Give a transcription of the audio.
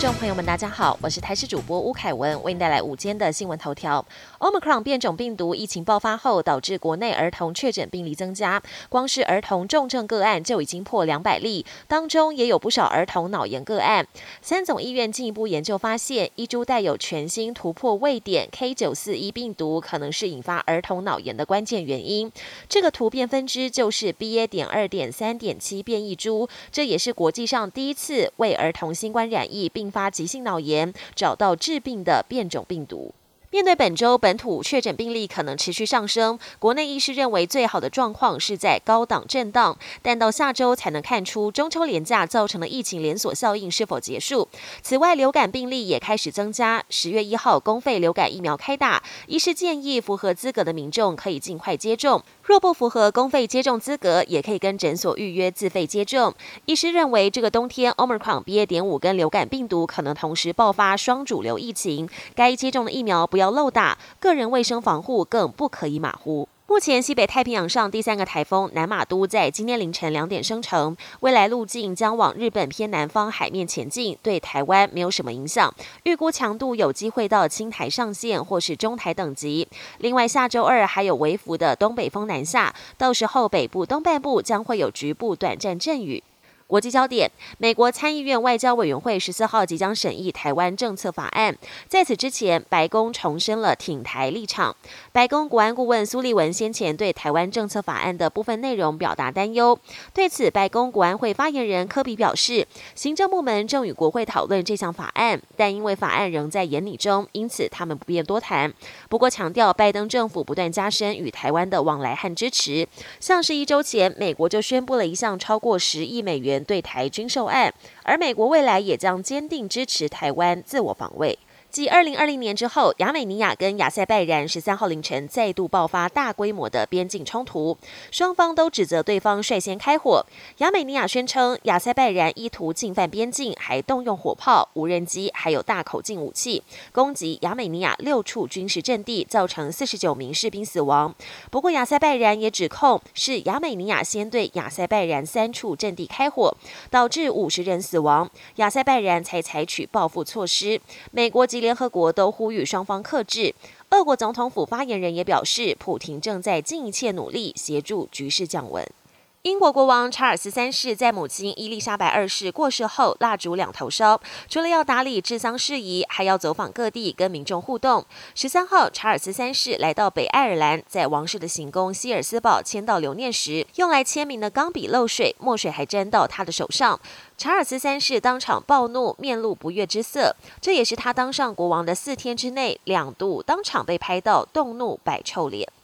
众朋友们，大家好，我是台视主播吴凯文，为您带来午间的新闻头条。Omicron 变种病毒疫情爆发后，导致国内儿童确诊病例增加，光是儿童重症个案就已经破两百例，当中也有不少儿童脑炎个案。三总医院进一步研究发现，一株带有全新突破位点 K 九四一病毒，可能是引发儿童脑炎的关键原因。这个突变分支就是 BA. 点二点三点七变异株，这也是国际上第一次为儿童新冠染疫并发。急性脑炎找到治病的变种病毒。面对本周本土确诊病例可能持续上升，国内医师认为最好的状况是在高档震荡，但到下周才能看出中秋连假造成的疫情连锁效应是否结束。此外，流感病例也开始增加。十月一号公费流感疫苗开打，医师建议符合资格的民众可以尽快接种，若不符合公费接种资格，也可以跟诊所预约自费接种。医师认为，这个冬天 Omicron BA. 点五跟流感病毒可能同时爆发双主流疫情，该接种的疫苗不。不要漏打，个人卫生防护更不可以马虎。目前西北太平洋上第三个台风南马都在今天凌晨两点生成，未来路径将往日本偏南方海面前进，对台湾没有什么影响。预估强度有机会到青台上线或是中台等级。另外下周二还有微幅的东北风南下，到时候北部东半部将会有局部短暂阵雨。国际焦点：美国参议院外交委员会十四号即将审议台湾政策法案。在此之前，白宫重申了挺台立场。白宫国安顾问苏利文先前对台湾政策法案的部分内容表达担忧。对此，白宫国安会发言人科比表示，行政部门正与国会讨论这项法案，但因为法案仍在研拟中，因此他们不便多谈。不过，强调拜登政府不断加深与台湾的往来和支持。像是一周前，美国就宣布了一项超过十亿美元。对台军售案，而美国未来也将坚定支持台湾自我防卫。继二零二零年之后，亚美尼亚跟亚塞拜然十三号凌晨再度爆发大规模的边境冲突，双方都指责对方率先开火。亚美尼亚宣称亚塞拜然意图进犯边境，还动用火炮、无人机，还有大口径武器攻击亚美尼亚六处军事阵地，造成四十九名士兵死亡。不过亚塞拜然也指控是亚美尼亚先对亚塞拜然三处阵地开火，导致五十人死亡，亚塞拜然才采取报复措施。美国及联合国都呼吁双方克制。俄国总统府发言人也表示，普廷正在尽一切努力协助局势降温。英国国王查尔斯三世在母亲伊丽莎白二世过世后，蜡烛两头烧。除了要打理治丧事宜，还要走访各地，跟民众互动。十三号，查尔斯三世来到北爱尔兰，在王室的行宫希尔斯堡签到留念时，用来签名的钢笔漏水，墨水还沾到他的手上。查尔斯三世当场暴怒，面露不悦之色。这也是他当上国王的四天之内，两度当场被拍到动怒摆臭脸。